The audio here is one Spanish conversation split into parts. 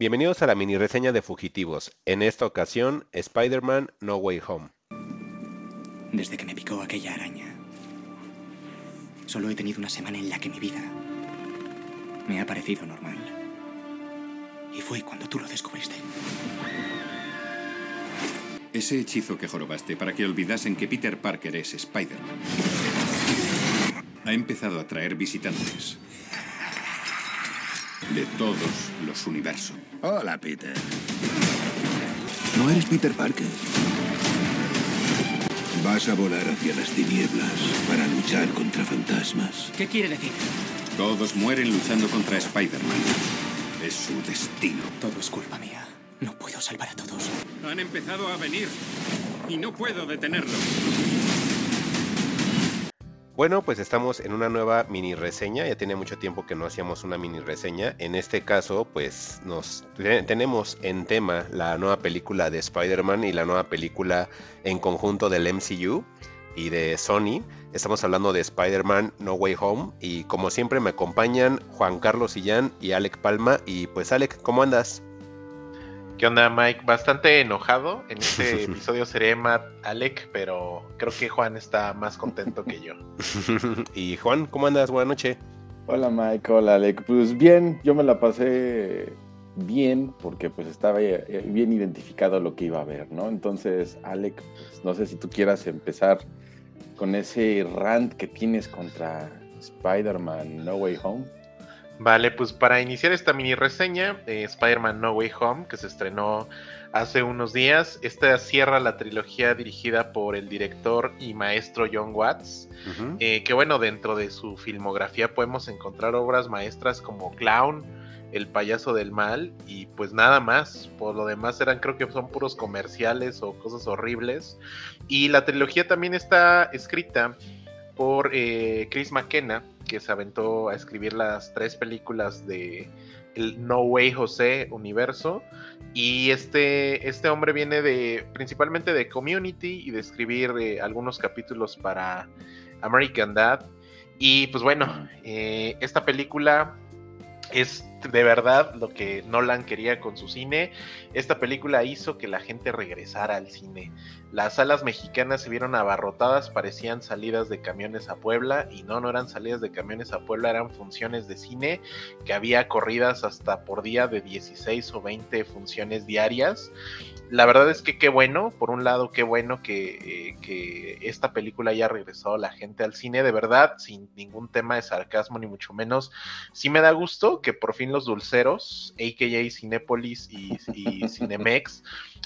Bienvenidos a la mini reseña de Fugitivos. En esta ocasión, Spider-Man No Way Home. Desde que me picó aquella araña, solo he tenido una semana en la que mi vida me ha parecido normal. Y fue cuando tú lo descubriste. Ese hechizo que jorobaste para que olvidasen que Peter Parker es Spider-Man ha empezado a traer visitantes de todos los universos. Hola, Peter. No eres Peter Parker. Vas a volar hacia las tinieblas para luchar contra fantasmas. ¿Qué quiere decir? Todos mueren luchando contra Spider-Man. Es su destino. Todo es culpa mía. No puedo salvar a todos. Han empezado a venir y no puedo detenerlo. Bueno, pues estamos en una nueva mini reseña. Ya tiene mucho tiempo que no hacíamos una mini reseña. En este caso, pues nos tenemos en tema la nueva película de Spider-Man y la nueva película en conjunto del MCU y de Sony. Estamos hablando de Spider-Man No Way Home y como siempre me acompañan Juan Carlos Sillán y Alec Palma. Y pues Alec, ¿cómo andas? ¿Qué onda, Mike? Bastante enojado. En este episodio seré Matt Alec, pero creo que Juan está más contento que yo. y Juan, ¿cómo andas? Buenas noches. Hola, Mike. Hola, Alec. Pues bien, yo me la pasé bien porque pues estaba eh, bien identificado lo que iba a ver, ¿no? Entonces, Alec, pues, no sé si tú quieras empezar con ese rant que tienes contra Spider-Man No Way Home. Vale, pues para iniciar esta mini reseña, de Spider-Man No Way Home, que se estrenó hace unos días, esta cierra la trilogía dirigida por el director y maestro John Watts, eh, que bueno, dentro de su filmografía podemos encontrar obras maestras como Clown, El payaso del mal y pues nada más, por lo demás eran creo que son puros comerciales o cosas horribles. Y la trilogía también está escrita por eh, Chris McKenna, que se aventó a escribir las tres películas de el No Way José universo. Y este, este hombre viene de principalmente de Community y de escribir eh, algunos capítulos para American Dad. Y pues bueno, eh, esta película es de verdad lo que Nolan quería con su cine. Esta película hizo que la gente regresara al cine. Las salas mexicanas se vieron abarrotadas, parecían salidas de camiones a Puebla y no, no eran salidas de camiones a Puebla, eran funciones de cine que había corridas hasta por día de 16 o 20 funciones diarias la verdad es que qué bueno, por un lado, qué bueno que, eh, esta película haya regresado la gente al cine, de verdad, sin ningún tema de sarcasmo ni mucho menos. Sí me da gusto que por fin los dulceros, a.k.a. Cinépolis y, y Cinemex,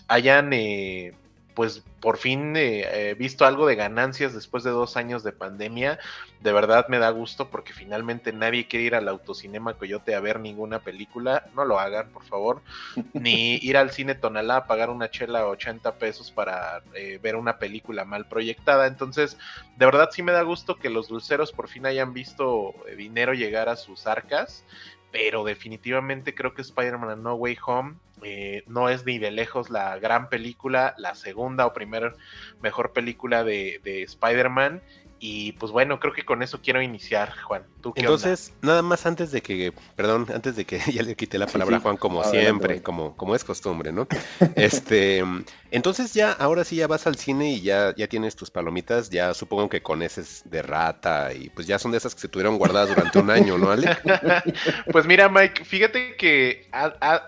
hayan eh, pues por fin he eh, eh, visto algo de ganancias después de dos años de pandemia. De verdad me da gusto porque finalmente nadie quiere ir al autocinema Coyote a ver ninguna película. No lo hagan, por favor. Ni ir al cine Tonalá a pagar una chela a 80 pesos para eh, ver una película mal proyectada. Entonces, de verdad sí me da gusto que los dulceros por fin hayan visto dinero llegar a sus arcas. Pero definitivamente creo que Spider-Man No Way Home eh, no es ni de lejos la gran película, la segunda o primera mejor película de, de Spider-Man. Y pues bueno, creo que con eso quiero iniciar, Juan. Entonces, nada más antes de que, perdón, antes de que ya le quité la palabra a Juan, como siempre, como, como es costumbre, ¿no? Este, entonces ya, ahora sí ya vas al cine y ya, ya tienes tus palomitas, ya supongo que con ese de rata y pues ya son de esas que se tuvieron guardadas durante un año, ¿no, Ale? pues mira, Mike, fíjate que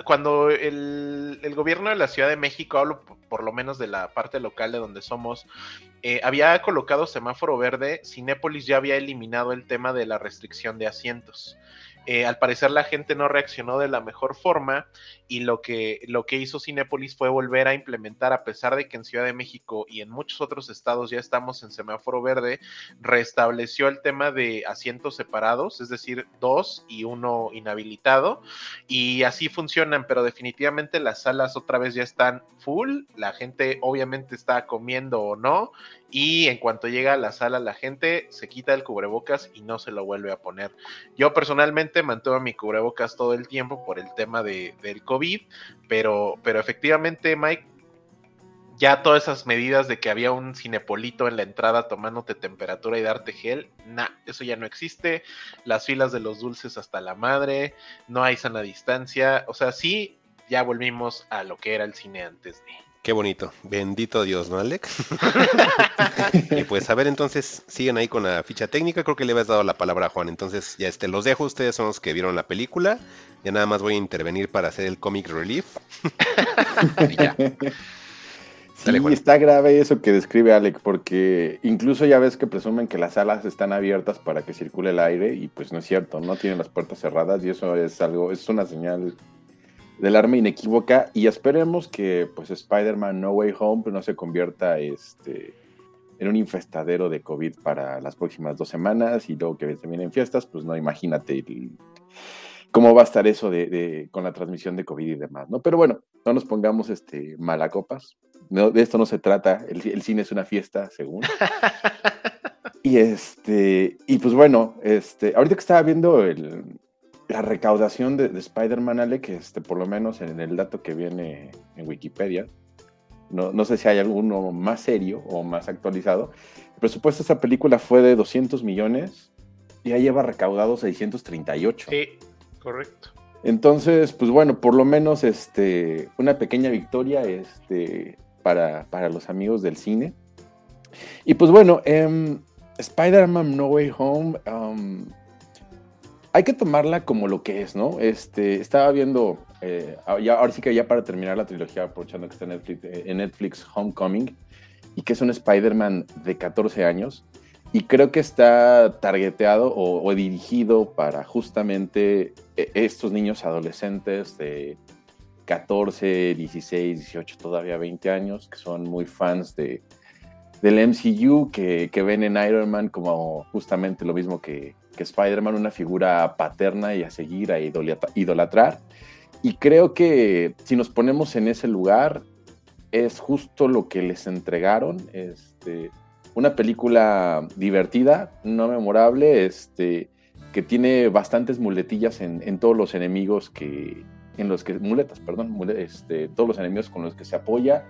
cuando el, el gobierno de la Ciudad de México, hablo por lo menos de la parte local de donde somos, eh, había colocado semáforo verde, Cinépolis ya había eliminado el tema de la restricción de asientos. Eh, al parecer la gente no reaccionó de la mejor forma y lo que, lo que hizo Cinépolis fue volver a implementar, a pesar de que en Ciudad de México y en muchos otros estados ya estamos en semáforo verde, restableció el tema de asientos separados, es decir, dos y uno inhabilitado, y así funcionan, pero definitivamente las salas otra vez ya están full, la gente obviamente está comiendo o no, y en cuanto llega a la sala la gente se quita el cubrebocas y no se lo vuelve a poner. Yo personalmente mantuve mi cubrebocas todo el tiempo por el tema de, del COVID, pero, pero efectivamente Mike, ya todas esas medidas de que había un cinepolito en la entrada tomándote temperatura y darte gel, nah, eso ya no existe. Las filas de los dulces hasta la madre, no hay sana distancia, o sea, sí ya volvimos a lo que era el cine antes de. Qué bonito. Bendito Dios, ¿no, Alec? y pues a ver, entonces, siguen ahí con la ficha técnica. Creo que le habías dado la palabra a Juan. Entonces, ya este, los dejo. Ustedes son los que vieron la película. Ya nada más voy a intervenir para hacer el comic relief. y ya. Sí, está grave eso que describe Alec, porque incluso ya ves que presumen que las salas están abiertas para que circule el aire y pues no es cierto, no tienen las puertas cerradas y eso es algo, es una señal del arma inequívoca y esperemos que pues Spider-Man No Way Home no se convierta este, en un infestadero de COVID para las próximas dos semanas y luego que se vienen fiestas, pues no, imagínate cómo va a estar eso de, con la transmisión de COVID y demás, ¿no? Pero bueno, no nos pongamos este, malacopas, no, de esto no se trata, el, cine es una fiesta, según. y este, y pues bueno, este, ahorita que estaba viendo la recaudación de, Spider-Man, Ale, que este, por lo menos en el dato que viene en Wikipedia, no, no, sé si hay alguno más serio o más actualizado. El presupuesto de esta película fue de 200 millones y ya lleva recaudado 638. Sí, correcto. Entonces, pues bueno, por lo menos este, una pequeña victoria este, para, los amigos del cine. Y pues bueno, em, Spider-Man No Way Home, um, hay que tomarla como lo que es, ¿no? Este, estaba viendo, eh, ahora sí que ya para terminar la trilogía, aprovechando que está en Netflix, eh, en Netflix Homecoming, y que es un Spider-Man de 14 años, y creo que está targeteado o, dirigido para justamente eh, estos niños adolescentes de 14, 16, 18, todavía 20 años, que son muy fans de, del MCU, que ven en Iron Man como justamente lo mismo que, que Spider-Man, una figura paterna y a seguir, a idolatrar. Y creo que si nos ponemos en ese lugar, es justo lo que les entregaron. Este, una película divertida, no memorable, este, que tiene bastantes muletillas en, en todos los enemigos que, en los que, muletas, perdón, este, todos los enemigos con los que se apoya,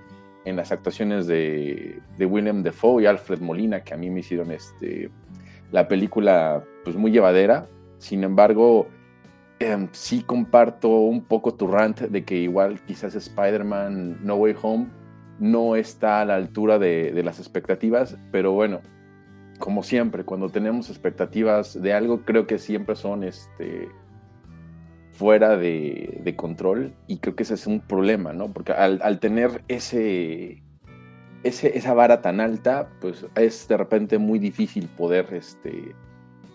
en las actuaciones de, de, William Defoe y Alfred Molina, que a mí me hicieron este, la película pues muy llevadera. Sin embargo, em, sí comparto un poco tu rant de que igual quizás Spider-Man No Way Home no está a la altura de, las expectativas, pero bueno, como siempre, cuando tenemos expectativas de algo, creo que siempre son este, fuera de, control y creo que ese es un problema, ¿no? Porque al, tener ese, ese, esa vara tan alta, pues es de repente muy difícil poder este,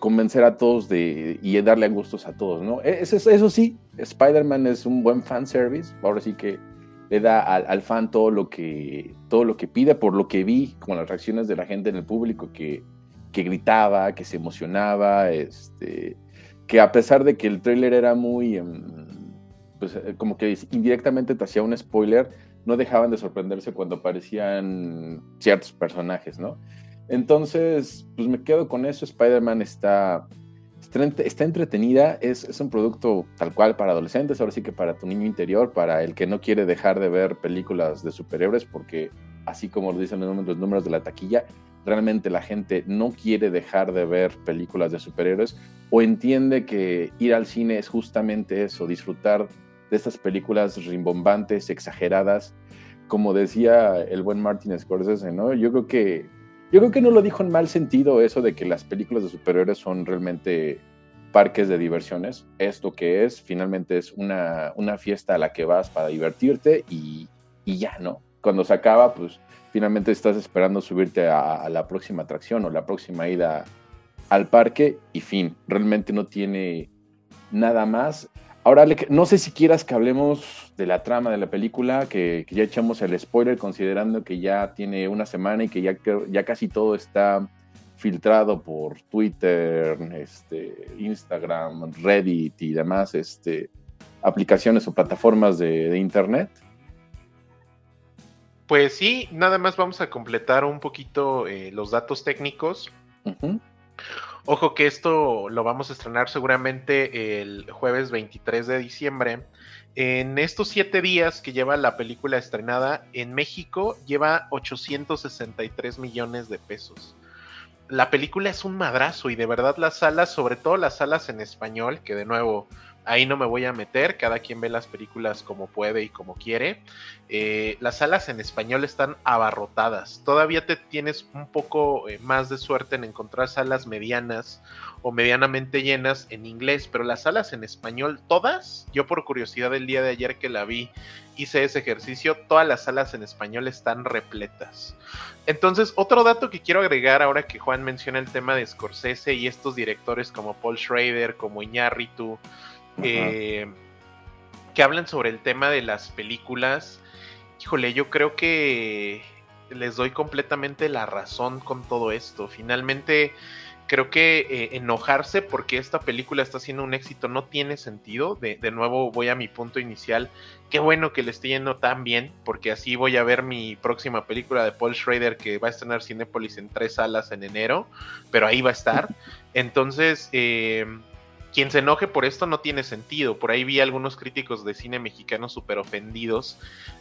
convencer a todos de, y darle gustos a todos, ¿no? E, eso, eso sí, Spider-Man es un buen fanservice, ahora sí que le da al, fan todo lo, que, todo lo que pide, por lo que vi con las reacciones de la gente en el público que, que gritaba, que se emocionaba, este, que a pesar de que el tráiler era muy, em, pues eh, como que indirectamente te hacía un spoiler, no dejaban de sorprenderse cuando aparecían ciertos personajes, ¿no? Entonces, pues me quedo con eso, Spider-Man está, entretenida, es, es, un producto tal cual para adolescentes, ahora sí que para tu niño interior, para el que no quiere dejar de ver películas de superhéroes, porque así como lo dicen los números de la taquilla, realmente la gente no quiere dejar de ver películas de superhéroes o entiende que ir al cine es justamente eso, disfrutar de estas películas rimbombantes, exageradas, como decía el buen Martin Scorsese, ¿no? Yo creo que yo creo que no lo dijo en mal sentido eso de que las películas de superhéroes son realmente parques de diversiones. Es lo que es, finalmente es una, una fiesta a la que vas para divertirte y, y ya, ¿no? Cuando se acaba, pues finalmente estás esperando subirte a, la próxima atracción o la próxima ida al parque y fin, realmente no tiene nada más. Ahora, no sé si quieras que hablemos de la trama de la película, que, ya echamos el spoiler considerando que ya tiene una semana y que ya, ya casi todo está filtrado por Twitter, este, Instagram, Reddit y demás este, aplicaciones o plataformas de Internet. Pues sí, nada más vamos a completar un poquito eh, los datos técnicos. Ojo que esto lo vamos a estrenar seguramente el jueves 23 de diciembre. En estos siete días que lleva la película estrenada, en México lleva 863 millones de pesos. La película es un madrazo y de verdad las salas, sobre todo las salas en español, que de nuevo Ahí no me voy a meter, cada quien ve las películas como puede y como quiere. Eh, las salas en español están abarrotadas. Todavía te tienes un poco eh, más de suerte en encontrar salas medianas o medianamente llenas en inglés, pero las salas en español, todas, yo por curiosidad el día de ayer que la vi, hice ese ejercicio, todas las salas en español están repletas. Entonces, otro dato que quiero agregar ahora que Juan menciona el tema de Scorsese y estos directores como Paul Schrader, como Iñárritu, eh, que hablan sobre el tema de las películas. Híjole, yo creo que les doy completamente la razón con todo esto. Finalmente, creo que eh, enojarse porque esta película está siendo un éxito no tiene sentido. De, nuevo voy a mi punto inicial. Qué bueno que le esté yendo tan bien, porque así voy a ver mi próxima película de Paul Schrader que va a estrenar Cinépolis en tres salas en enero, pero ahí va a estar. Entonces, eh, quien se enoje por esto no tiene sentido. Por ahí vi algunos críticos de cine mexicano súper ofendidos.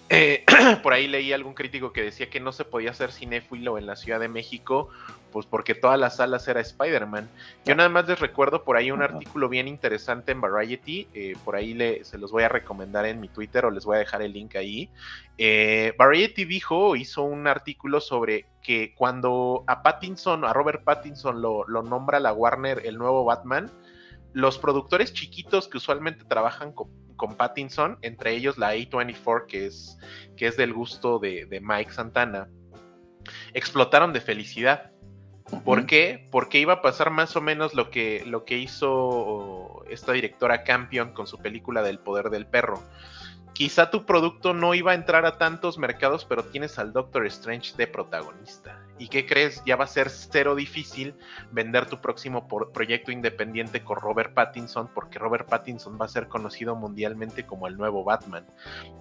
Eh, por ahí leí algún crítico que decía que no se podía hacer cinéfilo en la Ciudad de México, pues porque todas las salas era Spider-Man. Yo nada más les recuerdo por ahí un artículo bien interesante en Variety. Eh, por ahí le, se los voy a recomendar en mi Twitter o les voy a dejar el link ahí. Eh, Variety dijo, hizo un artículo sobre que cuando a Pattinson, a Robert Pattinson lo, lo nombra la Warner el nuevo Batman, los productores chiquitos que usualmente trabajan con, con, Pattinson, entre ellos la A24, que es, que es del gusto de, de Mike Santana, explotaron de felicidad. ¿Por qué? Porque iba a pasar más o menos lo que, lo que hizo esta directora Campion con su película del poder del perro. Quizá tu producto no iba a entrar a tantos mercados, pero tienes al Doctor Strange de protagonista. ¿Y qué crees? Ya va a ser cero difícil vender tu próximo proyecto independiente con Robert Pattinson, porque Robert Pattinson va a ser conocido mundialmente como el nuevo Batman.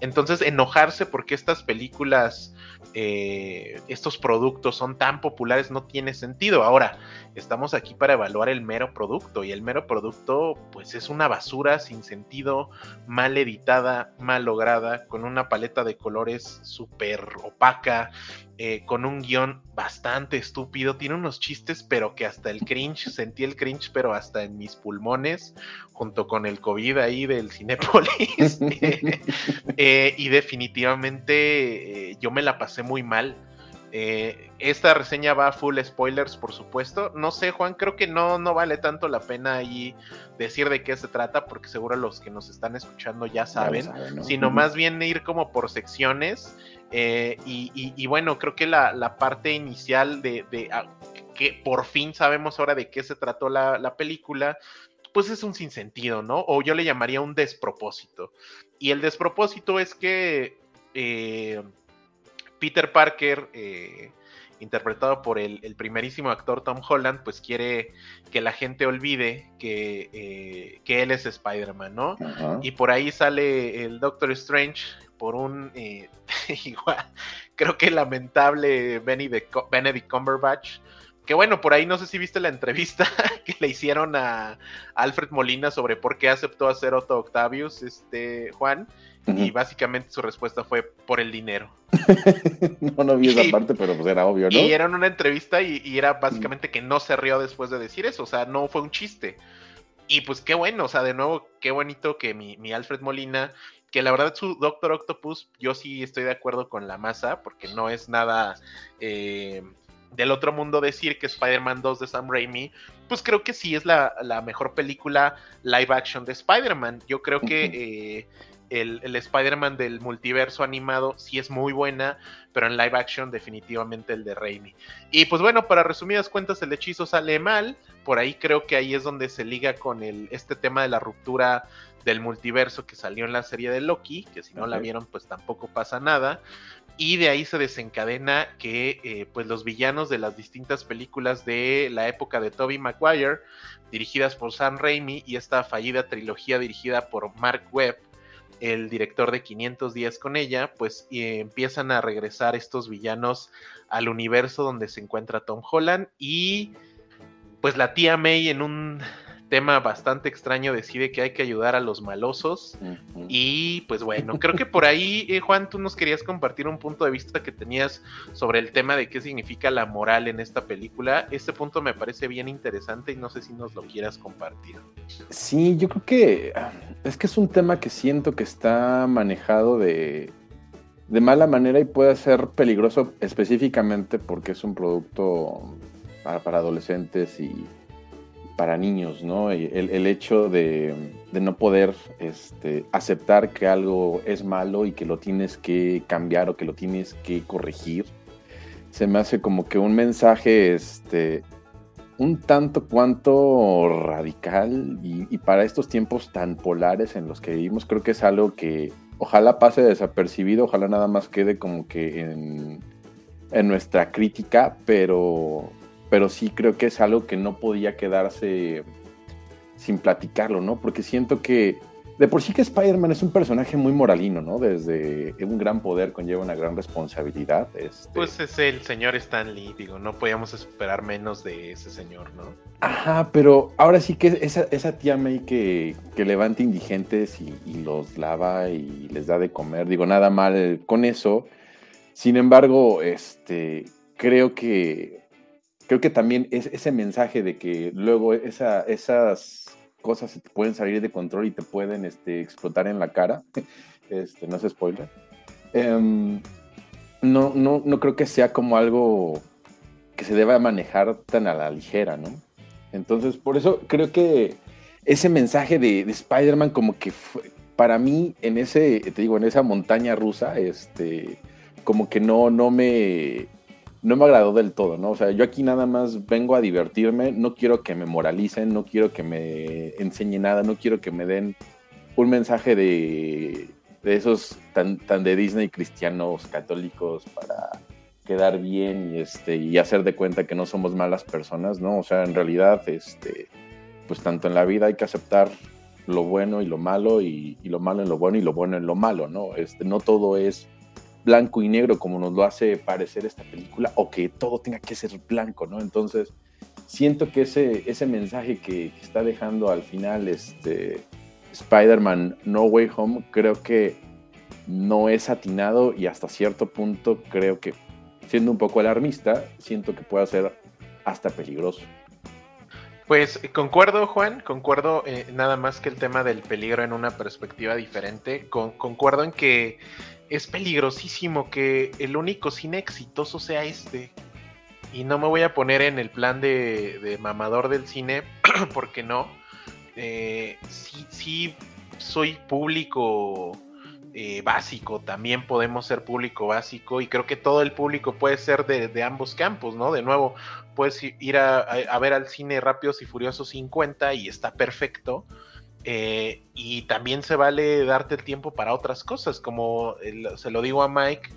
Entonces, enojarse porque estas películas, eh, estos productos son tan populares no tiene sentido. Ahora, estamos aquí para evaluar el mero producto y el mero producto, pues es una basura sin sentido, mal editada, mal lograda, con una paleta de colores súper opaca, eh, con un guion bastante estúpido, tiene unos chistes, pero que hasta el cringe, sentí el cringe, pero hasta en mis pulmones, junto con el COVID ahí del Cinépolis. eh, y definitivamente eh, yo me la pasé muy mal. Eh, esta reseña va full spoilers, por supuesto. No sé, Juan, creo que no, no vale tanto la pena ahí decir de qué se trata, porque seguro los que nos están escuchando ya saben, ya saben ¿no? sino más bien ir como por secciones. Eh, y, y, y, bueno, creo que la, la parte inicial de, de a, que por fin sabemos ahora de qué se trató la, la, película, pues es un sinsentido, ¿no? O yo le llamaría un despropósito. Y el despropósito es que eh, Peter Parker, eh, interpretado por el, el, primerísimo actor Tom Holland, pues quiere que la gente olvide que, eh, que él es Spider-Man, ¿no? Uh -huh. Y por ahí sale el Doctor Strange por un eh, igual, creo que lamentable Benedict, Benedict Cumberbatch. Que bueno, por ahí no sé si viste la entrevista que le hicieron a Alfred Molina sobre por qué aceptó hacer Otto Octavius, este Juan. Uh -huh. Y básicamente su respuesta fue por el dinero. no, no vi esa y, parte, pero pues era obvio, ¿no? Y era en una entrevista y, y era básicamente uh -huh. que no se rió después de decir eso, o sea, no fue un chiste. Y pues qué bueno, o sea, de nuevo, qué bonito que mi, mi Alfred Molina que la verdad su Doctor Octopus, yo sí estoy de acuerdo con la masa, porque no es nada eh, del otro mundo decir que Spider-Man 2 de Sam Raimi, pues creo que sí es la, la mejor película live action de Spider-Man. Yo creo que eh, el, el Spider-Man del multiverso animado sí es muy buena, pero en live action definitivamente el de Raimi. Y pues bueno, para resumidas cuentas, el hechizo sale mal. Por ahí creo que ahí es donde se liga con el, este tema de la ruptura del multiverso que salió en la serie de Loki, que si no okay. la vieron pues tampoco pasa nada. Y de ahí se desencadena que eh, pues los villanos de las distintas películas de la época de Tobey Maguire, dirigidas por Sam Raimi, y esta fallida trilogía dirigida por Mark Webb, el director de 500 días con ella, pues empiezan a regresar estos villanos al universo donde se encuentra Tom Holland y pues la tía May en un tema bastante extraño decide que hay que ayudar a los malosos. Y pues bueno, creo que por ahí, eh, Juan, tú nos querías compartir un punto de vista que tenías sobre el tema de qué significa la moral en esta película. Este punto me parece bien interesante y no sé si nos lo quieras compartir. Sí, yo creo que ah, es que es un tema que siento que está manejado de, de mala manera y puede ser peligroso específicamente porque es un producto para adolescentes y para niños, ¿no? El, hecho de, no poder este, aceptar que algo es malo y que lo tienes que cambiar o que lo tienes que corregir, se me hace como que un mensaje este, un tanto cuanto radical y, para estos tiempos tan polares en los que vivimos, creo que es algo que ojalá pase desapercibido, ojalá nada más quede como que en, en nuestra crítica, pero pero sí creo que es algo que no podía quedarse sin platicarlo, ¿no? Porque siento que de por sí que Spider-Man es un personaje muy moralino, ¿no? Desde un gran poder conlleva una gran responsabilidad. Este... Pues es el señor Stan Lee, digo, no podíamos esperar menos de ese señor, ¿no? Ajá, pero ahora sí que esa, esa tía May que, que levanta indigentes y, y, los lava y les da de comer, digo, nada mal con eso. Sin embargo, este, creo que creo que también es ese mensaje de que luego esa, esas cosas se te pueden salir de control y te pueden este, explotar en la cara. Este, no es spoiler. Em, no, no, no creo que sea como algo que se deba manejar tan a la ligera, ¿no? Entonces, por eso creo que ese mensaje de, de Spider-Man como que para mí en ese, te digo, en esa montaña rusa, este, como que no, no me, no me agradó del todo, ¿no? O sea, yo aquí nada más vengo a divertirme, no quiero que me moralicen, no quiero que me enseñen nada, no quiero que me den un mensaje de, de esos tan, tan de Disney cristianos católicos para quedar bien y, este, y hacer de cuenta que no somos malas personas, ¿no? O sea, en realidad, este, pues tanto en la vida hay que aceptar lo bueno y lo malo y, y lo malo en lo bueno y lo bueno en lo malo, ¿no? Este, no todo es blanco y negro como nos lo hace parecer esta película o que todo tenga que ser blanco, ¿no? Entonces, siento que ese, ese mensaje que, está dejando al final este Spider-Man No Way Home creo que no es atinado y hasta cierto punto creo que, siendo un poco alarmista, siento que puede ser hasta peligroso. Pues concuerdo, Juan, concuerdo eh, nada más que el tema del peligro en una perspectiva diferente. concuerdo en que es peligrosísimo que el único cine exitoso sea este. Y no me voy a poner en el plan de, mamador del cine, porque no. Eh, sí, sí, soy público eh, básico, también podemos ser público básico y creo que todo el público puede ser de, ambos campos, ¿no? De nuevo, puedes ir a, a, ver al cine Rápidos y Furiosos 50 y está perfecto, eh, y también se vale darte el tiempo para otras cosas, como se lo digo a Mike,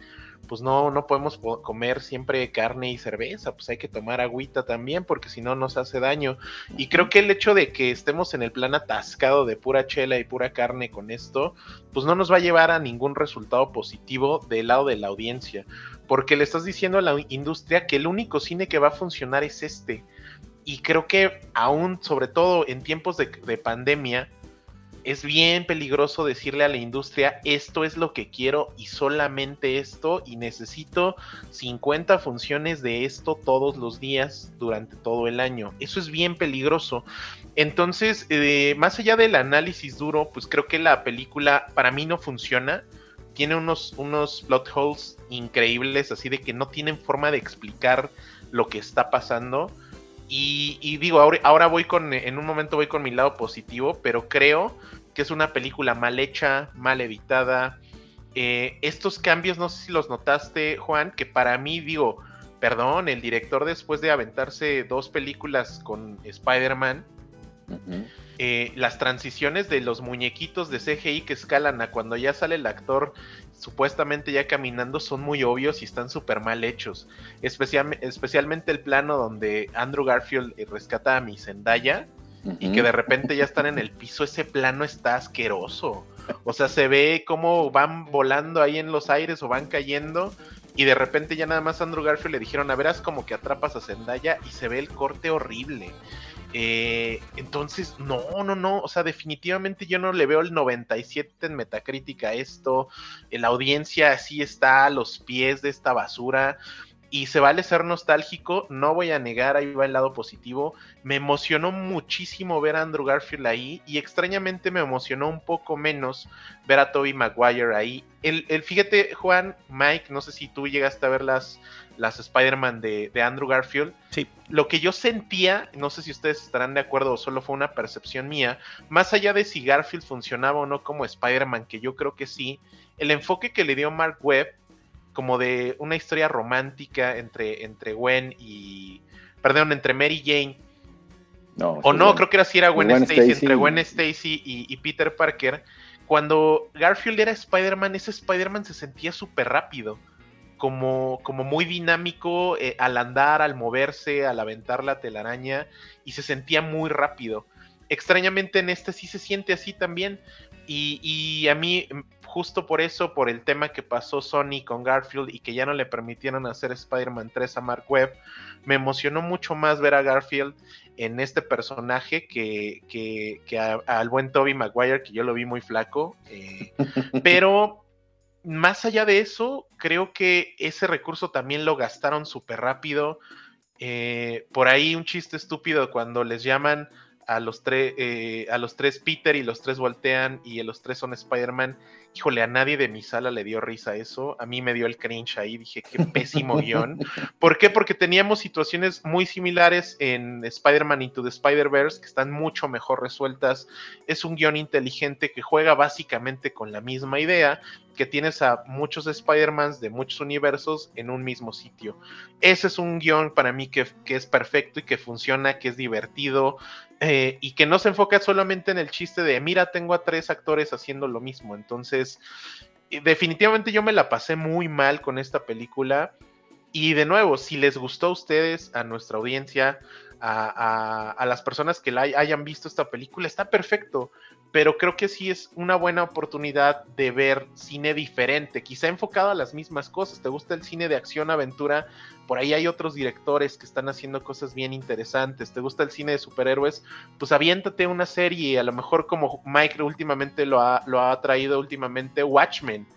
pues no, no podemos comer siempre carne y cerveza, pues hay que tomar agüita también, porque si no nos hace daño. Y creo que el hecho de que estemos en el plan atascado de pura chela y pura carne con esto, pues no nos va a llevar a ningún resultado positivo del lado de la audiencia, porque le estás diciendo a la industria que el único cine que va a funcionar es este y creo que aún, sobre todo en tiempos de, pandemia, es bien peligroso decirle a la industria esto es lo que quiero y solamente esto y necesito 50 funciones de esto todos los días durante todo el año. Eso es bien peligroso. Entonces, eh, más allá del análisis duro, pues creo que la película para mí no funciona. Tiene unos, unos plot holes increíbles, así de que no tienen forma de explicar lo que está pasando. Y, digo, ahora, voy con, en un momento voy con mi lado positivo, pero creo que es una película mal hecha, mal editada. Eh, estos cambios, no sé si los notaste, Juan, que para mí, digo, perdón, el director después de aventarse dos películas con Spider-Man, eh, las transiciones de los muñequitos de CGI que escalan a cuando ya sale el actor supuestamente ya caminando son muy obvios y están súper mal hechos. especialmente el plano donde Andrew Garfield rescata a mi Zendaya y que de repente ya están en el piso, ese plano está asqueroso. O sea, se ve cómo van volando ahí en los aires o van cayendo y de repente ya nada más Andrew Garfield le dijeron, a verás como que atrapas a Zendaya y se ve el corte horrible. Eh, entonces, no, no, no, o sea, definitivamente yo no le veo el 97 en Metacritic a esto, la audiencia así está a los pies de esta basura y se vale ser nostálgico, no voy a negar, ahí va el lado positivo. Me emocionó muchísimo ver a Andrew Garfield ahí y extrañamente me emocionó un poco menos ver a Toby Maguire ahí. El, el fíjate, Juan, Mike, no sé si tú llegaste a ver las, las Spider-Man de, de, Andrew Garfield. Sí. Lo que yo sentía, no sé si ustedes estarán de acuerdo o solo fue una percepción mía, más allá de si Garfield funcionaba o no como Spider-Man, que yo creo que sí, el enfoque que le dio Mark Webb como de una historia romántica entre, entre Gwen y. Perdón, entre Mary Jane. No, o no, Gwen. creo que era así era Gwen, Gwen Stacy, Stacy. entre Gwen Stacy y, y Peter Parker. Cuando Garfield era Spider-Man, ese Spider-Man se sentía súper rápido. Como, como muy dinámico eh, al andar, al moverse, al aventar la telaraña. Y se sentía muy rápido. Extrañamente en este sí se siente así también. Y, y a mí justo por eso, por el tema que pasó Sony con Garfield y que ya no le permitieron hacer Spider-Man 3 a Mark Webb, me emocionó mucho más ver a Garfield en este personaje que, que, que al buen Toby Maguire, que yo lo vi muy flaco. eh, pero más allá de eso, creo que ese recurso también lo gastaron súper rápido. Eh, por ahí un chiste estúpido cuando les llaman a los, tres eh, a los tres Peter y los tres voltean y los tres son Spider-Man. Híjole, a nadie de mi sala le dio risa eso. A mí me dio el cringe ahí. Dije, qué pésimo guion. ¿Por qué? Porque teníamos situaciones muy similares en Spider-Man Into the Spider-Verse que están mucho mejor resueltas. Es un guion inteligente que juega básicamente con la misma idea, que tienes a muchos Spider-Mans de muchos universos en un mismo sitio. Ese es un guion para mí que, que es perfecto y que funciona, que es divertido eh, y que no se enfoca solamente en el chiste de, mira, tengo a tres actores haciendo lo mismo. Entonces, definitivamente yo me la pasé muy mal con esta película. Y de nuevo, si les gustó a ustedes, a nuestra audiencia, a, las personas que la hay- hayan visto esta película, está perfecto. Pero creo que sí es una buena oportunidad de ver cine diferente, quizá enfocado a las mismas cosas. ¿Te gusta el cine de acción, aventura? Por ahí hay otros directores que están haciendo cosas bien interesantes. ¿Te gusta el cine de superhéroes? Pues aviéntate una serie, a lo mejor como Mike últimamente lo ha, lo ha traído últimamente, Watchmen.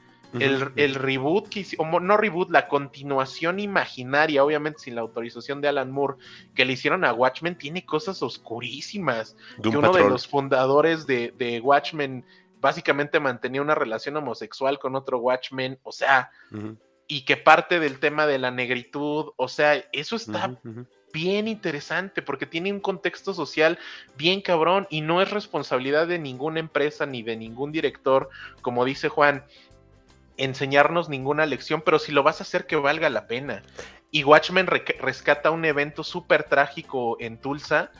El, el reboot que hici- o mo- no reboot, la continuación imaginaria, obviamente sin la autorización de Alan Moore, que le hicieron a Watchmen, tiene cosas oscurísimas. Que uno de los fundadores de, de Watchmen básicamente mantenía una relación homosexual con otro Watchmen, o sea, y que parte del tema de la negritud, o sea, eso está bien interesante porque tiene un contexto social bien cabrón y no es responsabilidad de ninguna empresa ni de ningún director, como dice Juan, enseñarnos ninguna lección, pero si lo vas a hacer que valga la pena. Y Watchmen re- rescata un evento súper trágico en Tulsa.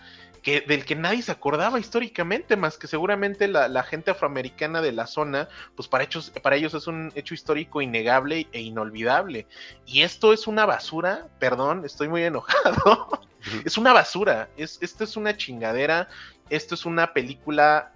Que, del que nadie se acordaba históricamente, más que seguramente la, la gente afroamericana de la zona, pues para, hechos, para ellos es un hecho histórico innegable e inolvidable. Y esto es una basura, perdón, estoy muy enojado, es una basura, es, esto es una chingadera, esto es una película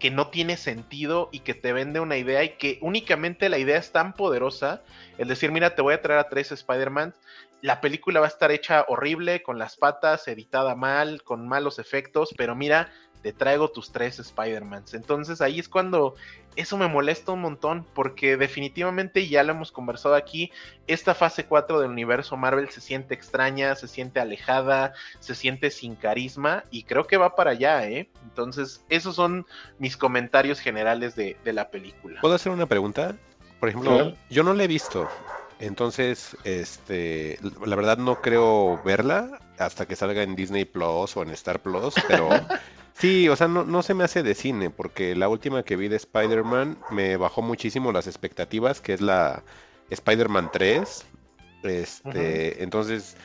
que no tiene sentido y que te vende una idea y que únicamente la idea es tan poderosa, el decir, mira, te voy a traer a tres Spider-Man, la película va a estar hecha horrible, con las patas, editada mal, con malos efectos, pero mira, te traigo tus tres Spider-Mans. Entonces ahí es cuando eso me molesta un montón, porque definitivamente, ya lo hemos conversado aquí, esta fase 4 del universo Marvel se siente extraña, se siente alejada, se siente sin carisma, y creo que va para allá, ¿eh? Entonces, esos son mis comentarios generales de, de la película. ¿Puedo hacer una pregunta? Por ejemplo, yo no la he visto. Entonces, este, la verdad no creo verla hasta que salga en Disney Plus o en Star Plus, pero sí, o sea, no, no se me hace de cine, porque la última que vi de Spider-Man me bajó muchísimo las expectativas, que es la Spider-Man 3. Este, entonces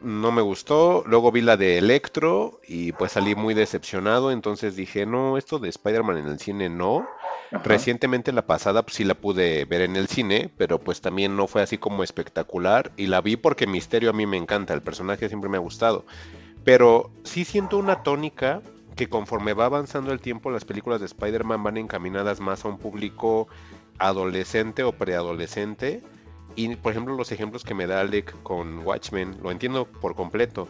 no me gustó. Luego vi la de Electro y pues salí muy decepcionado. Entonces dije, no, esto de Spider-Man en el cine no. Ajá. Recientemente la pasada pues sí la pude ver en el cine, pero pues también no fue así como espectacular y la vi porque Misterio a mí me encanta, el personaje siempre me ha gustado. Pero sí siento una tónica que conforme va avanzando el tiempo las películas de Spider-Man van encaminadas más a un público adolescente o preadolescente. Y por ejemplo los ejemplos que me da Alec con Watchmen, lo entiendo por completo.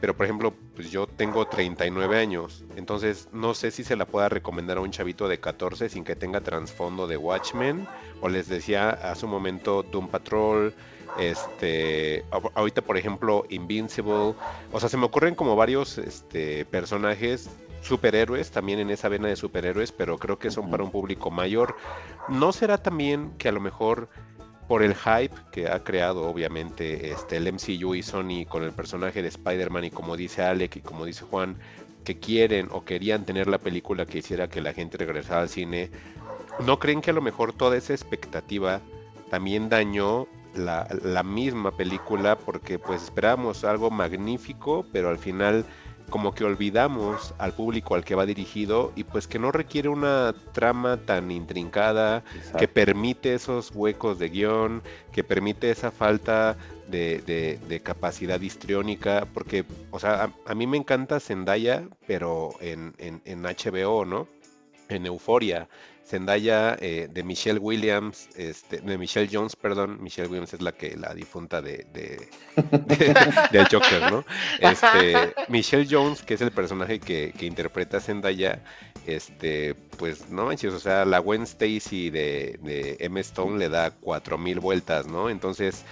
pero por ejemplo, pues yo tengo 39 años, entonces no sé si se la pueda recomendar a un chavito de 14 sin que tenga trasfondo de Watchmen, o les decía hace un momento Doom Patrol, este, ahorita por ejemplo Invincible, o sea, se me ocurren como varios este, personajes superhéroes, también en esa vena de superhéroes, pero creo que son para un público mayor. ¿No será también que a lo mejor por el hype que ha creado obviamente este, el MCU y Sony con el personaje de Spider-Man y como dice Alec y como dice Juan, que quieren o querían tener la película que hiciera que la gente regresara al cine, ¿no creen que a lo mejor toda esa expectativa también dañó la, la misma película porque pues esperábamos algo magnífico, pero al final como que olvidamos al público al que va dirigido y pues que no requiere una trama tan intrincada, que permite esos huecos de guion, que permite esa falta de, capacidad histriónica, porque, o sea, a, mí me encanta Zendaya, pero en, en, en HBO, ¿no? En Euforia. Zendaya eh, de Michelle Williams, este, de Michelle Jones, perdón, Michelle Williams es la que la difunta de, de, Joker, ¿no? Este, Michelle Jones, que es el personaje que, que interpreta a Zendaya, este, pues no manches, o sea, la Gwen Stacy de, de M. Stone le da cuatro mil vueltas, ¿no? Entonces,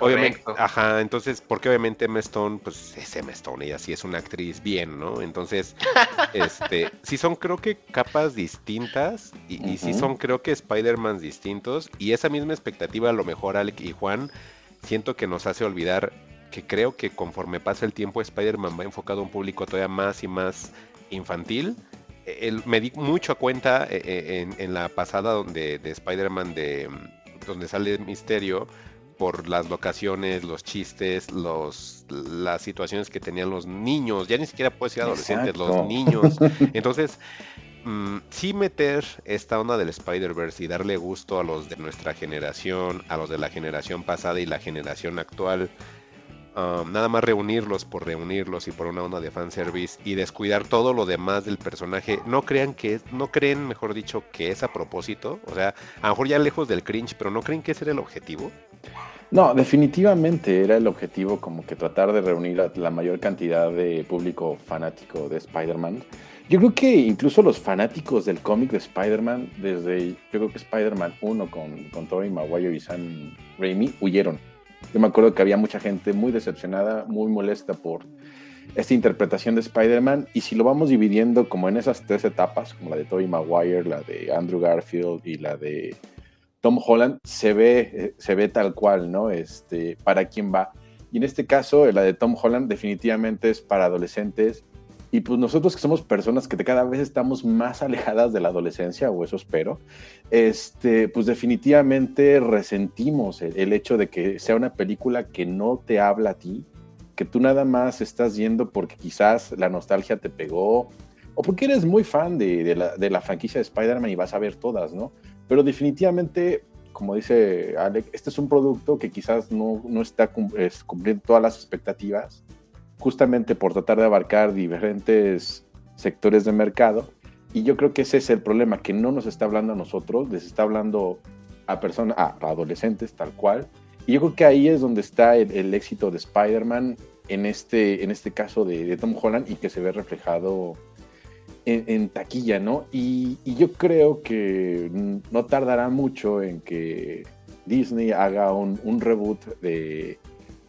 Obviamente, ajá, entonces, porque obviamente Emma Stone, pues es Emma Stone, ella sí es una actriz bien, ¿no? Entonces, este, sí son creo que capas distintas y, y sí son creo que Spider-Man distintos y esa misma expectativa a lo mejor Alec y Juan siento que nos hace olvidar que creo que conforme pasa el tiempo Spider-Man va enfocado a un público todavía más y más infantil. El, me di mucho cuenta eh, eh, en, en, la pasada donde de Spider-Man de donde sale Misterio por las locaciones, los chistes, los las situaciones que tenían los niños, ya ni siquiera puedo decir adolescentes, los niños. Entonces, mm, sí meter esta onda del Spider-Verse y darle gusto a los de nuestra generación, a los de la generación pasada y la generación actual. Um, nada más reunirlos por reunirlos y por una onda de fanservice y descuidar todo lo demás del personaje. No crean que, no creen, mejor dicho, que es a propósito. O sea, a lo mejor ya lejos del cringe, pero no creen que ese era el objetivo. No, definitivamente era el objetivo como que tratar de reunir a la mayor cantidad de público fanático de Spider-Man. Yo creo que incluso los fanáticos del cómic de Spider-Man, desde yo creo que Spider-Man 1 con, con Tobey Maguire y Sam Raimi, huyeron. Yo me acuerdo que había mucha gente muy decepcionada, muy molesta por esta interpretación de Spider-Man. Y si lo vamos dividiendo como en esas tres etapas, como la de Tobey Maguire, la de Andrew Garfield y la de Tom Holland se ve, eh, se ve tal cual, ¿no? Este, para quién va. Y en este caso, la de Tom Holland definitivamente es para adolescentes. Y pues nosotros que somos personas que cada vez estamos más alejadas de la adolescencia, o eso espero, este, pues definitivamente resentimos el, hecho de que sea una película que no te habla a ti, que tú nada más estás yendo porque quizás la nostalgia te pegó, o porque eres muy fan de, la, de la franquicia de Spider-Man y vas a ver todas, ¿no? Pero definitivamente, como dice Alec, este es un producto que quizás no, no está cumpliendo todas las expectativas, justamente por tratar de abarcar diferentes sectores de mercado. Y yo creo que ese es el problema, que no nos está hablando a nosotros, les está hablando a personas, a, adolescentes tal cual. Y yo creo que ahí es donde está el, éxito de Spider-Man en este, en este caso de, Tom Holland y que se ve reflejado en, taquilla, ¿no? Y, yo creo que no tardará mucho en que Disney haga un, reboot de,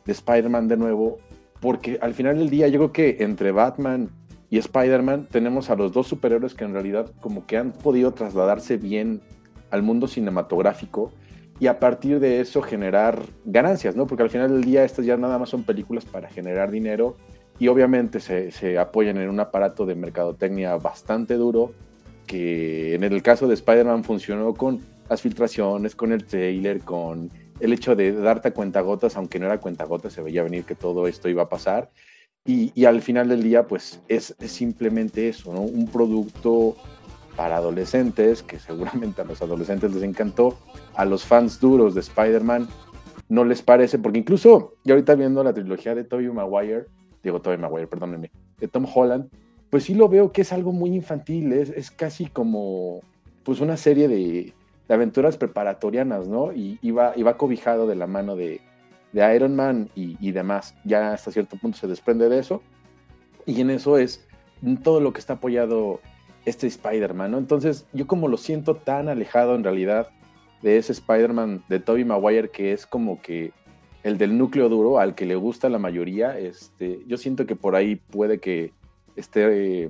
de Spider-Man de nuevo, porque al final del día yo creo que entre Batman y Spider-Man tenemos a los dos superhéroes que en realidad como que han podido trasladarse bien al mundo cinematográfico y a partir de eso generar ganancias, ¿no? Porque al final del día estas ya nada más son películas para generar dinero y obviamente se, apoyan en un aparato de mercadotecnia bastante duro, que en el caso de Spider-Man funcionó con las filtraciones, con el trailer, con el hecho de darte cuenta gotas, aunque no era cuenta gotas, se veía venir que todo esto iba a pasar. Y, al final del día, pues es, simplemente eso, ¿no? Un producto para adolescentes, que seguramente a los adolescentes les encantó, a los fans duros de Spider-Man no les parece, porque incluso, ya ahorita viendo la trilogía de Tobey Maguire, digo Tobey Maguire, perdónenme, de Tom Holland, pues sí lo veo que es algo muy infantil, es, es casi como pues una serie de, de aventuras preparatorianas, ¿no? Y iba, iba cobijado de la mano de, de Iron Man y, y, demás. Ya hasta cierto punto se desprende de eso, Y en eso es todo lo que está apoyado este Spider-Man, ¿no? Entonces, yo como lo siento tan alejado en realidad de ese Spider-Man de Tobey Maguire que es como que el del núcleo duro al que le gusta la mayoría, este, yo siento que por ahí puede que esté eh,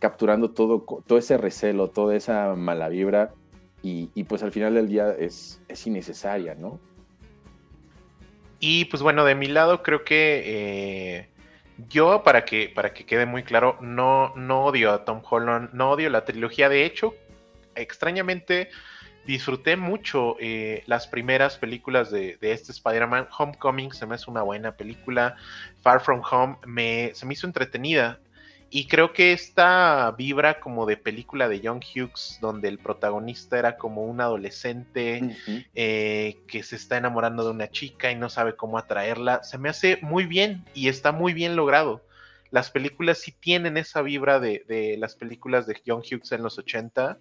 capturando todo, todo ese recelo, toda esa mala vibra y, pues al final del día es, es innecesaria, ¿no? Y pues bueno, de mi lado creo que eh, yo, para que, para que quede muy claro, no, no odio a Tom Holland, no odio la trilogía. De hecho, extrañamente disfruté mucho eh, las primeras películas de, este Spider-Man. Homecoming se me hace una buena película. Far From Home me, se me hizo entretenida. Y creo que esta vibra como de película de Young Hughes, donde el protagonista era como un adolescente eh, que se está enamorando de una chica y no sabe cómo atraerla, se me hace muy bien y está muy bien logrado. Las películas sí tienen esa vibra de, de las películas de Young Hughes en los 80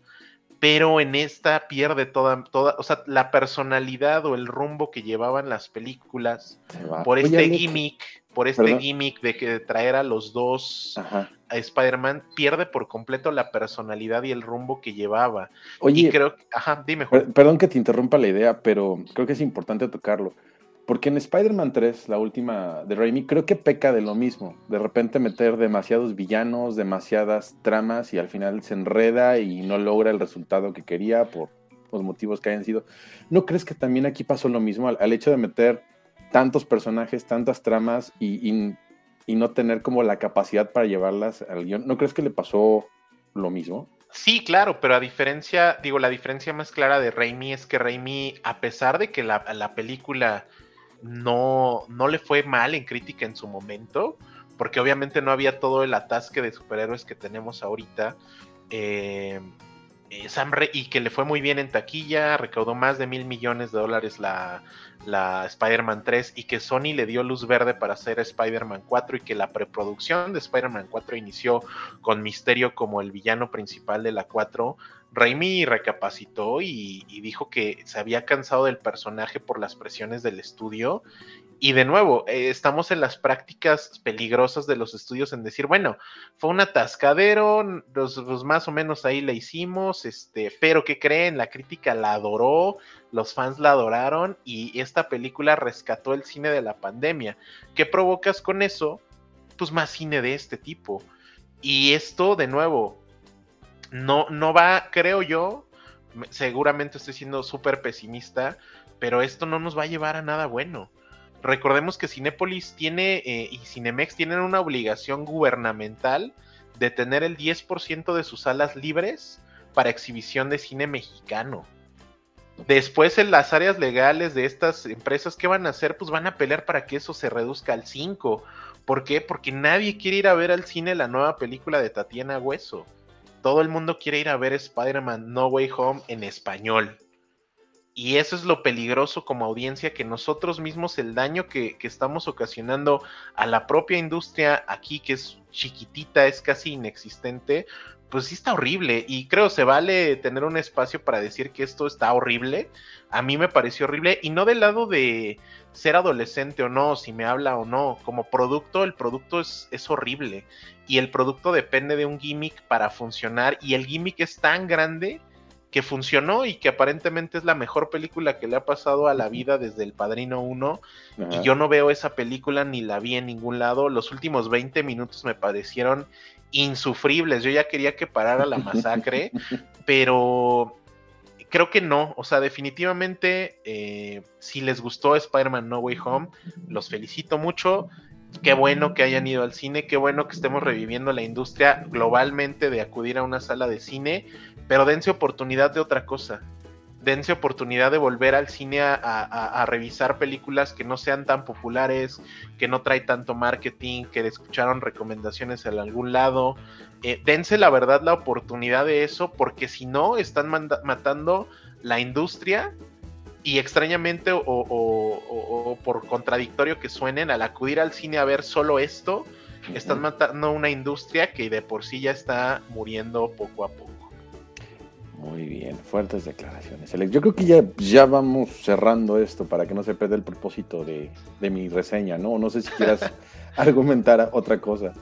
pero en esta pierde toda, toda, o sea, la personalidad o el rumbo que llevaban las películas por este gimmick, por este gimmick de que traer a los dos a Spider-Man, pierde por completo la personalidad y el rumbo que llevaba. Oye, y creo, ajá, dime. Perdón que te interrumpa la idea, pero creo que es importante tocarlo. Porque en Spider-Man 3, la última de Raimi, creo que peca de lo mismo. De repente meter demasiados villanos, demasiadas tramas y al final se enreda y no logra el resultado que quería por los motivos que hayan sido. ¿No crees que también aquí pasó lo mismo al, hecho de meter tantos personajes, tantas tramas y, no tener como la capacidad para llevarlas al guion? ¿No crees que le pasó lo mismo? Sí, claro, pero a diferencia, digo, la diferencia más clara de Raimi es que Raimi, a pesar de que la, la película no, no le fue mal en crítica en su momento, porque obviamente no había todo el atasque de superhéroes que tenemos ahorita. Eh, eh, y que le fue muy bien en taquilla, recaudó más de mil millones de dólares la, la Spider-Man 3 y que Sony le dio luz verde para hacer Spider-Man 4 y que la preproducción de Spider-Man 4 inició con Misterio como el villano principal de la 4, Raimi recapacitó y, dijo que se había cansado del personaje por las presiones del estudio. Y de nuevo, eh, estamos en las prácticas peligrosas de los estudios en decir, bueno, fue un atascadero, los, más o menos ahí le hicimos, este, pero ¿qué creen? La crítica la adoró, los fans la adoraron y esta película rescató el cine de la pandemia. ¿Qué provocas con eso? Pues más cine de este tipo. Y esto, de nuevo, no, no va, creo yo, seguramente estoy siendo súper pesimista, pero esto no nos va a llevar a nada bueno. Recordemos que Cinépolis tiene eh, y Cinemex tienen una obligación gubernamental de tener el 10% de sus salas libres para exhibición de cine mexicano. Después en las áreas legales de estas empresas, ¿qué van a hacer? Pues van a pelear para que eso se reduzca al 5. ¿Por qué? Porque nadie quiere ir a ver al cine la nueva película de Tatiana Hueso todo el mundo quiere ir a ver Spider-Man No Way Home en español. Y eso es lo peligroso como audiencia, que nosotros mismos el daño que, estamos ocasionando a la propia industria aquí, que es chiquitita, es casi inexistente, pues sí está horrible. Y creo se vale tener un espacio para decir que esto está horrible. A mí me pareció horrible. Y no del lado de ser adolescente o no, si me habla o no. Como producto, el producto es, es horrible y el producto depende de un gimmick para funcionar y el gimmick es tan grande que funcionó y que aparentemente es la mejor película que le ha pasado a la vida desde El Padrino 1 y yo no veo esa película ni la vi en ningún lado. Los últimos 20 minutos me parecieron insufribles. Yo ya quería que parara la masacre, pero creo que no. O sea, definitivamente, eh, si les gustó Spider-Man No Way Home, los felicito mucho qué bueno que hayan ido al cine, qué bueno que estemos reviviendo la industria globalmente de acudir a una sala de cine, pero dense oportunidad de otra cosa. Dense oportunidad de volver al cine a, revisar películas que no sean tan populares, que no trae tanto marketing, que escucharon recomendaciones en algún lado. Eh, dense la verdad la oportunidad de eso, porque si no, están matando la industria y extrañamente o, por contradictorio que suenen, al acudir al cine a ver solo esto, están matando una industria que de por sí ya está muriendo poco a poco. Muy bien, fuertes declaraciones. Yo creo que ya, ya vamos cerrando esto para que no se pierda el propósito de, de mi reseña, ¿no? No sé si quieras argumentar otra cosa.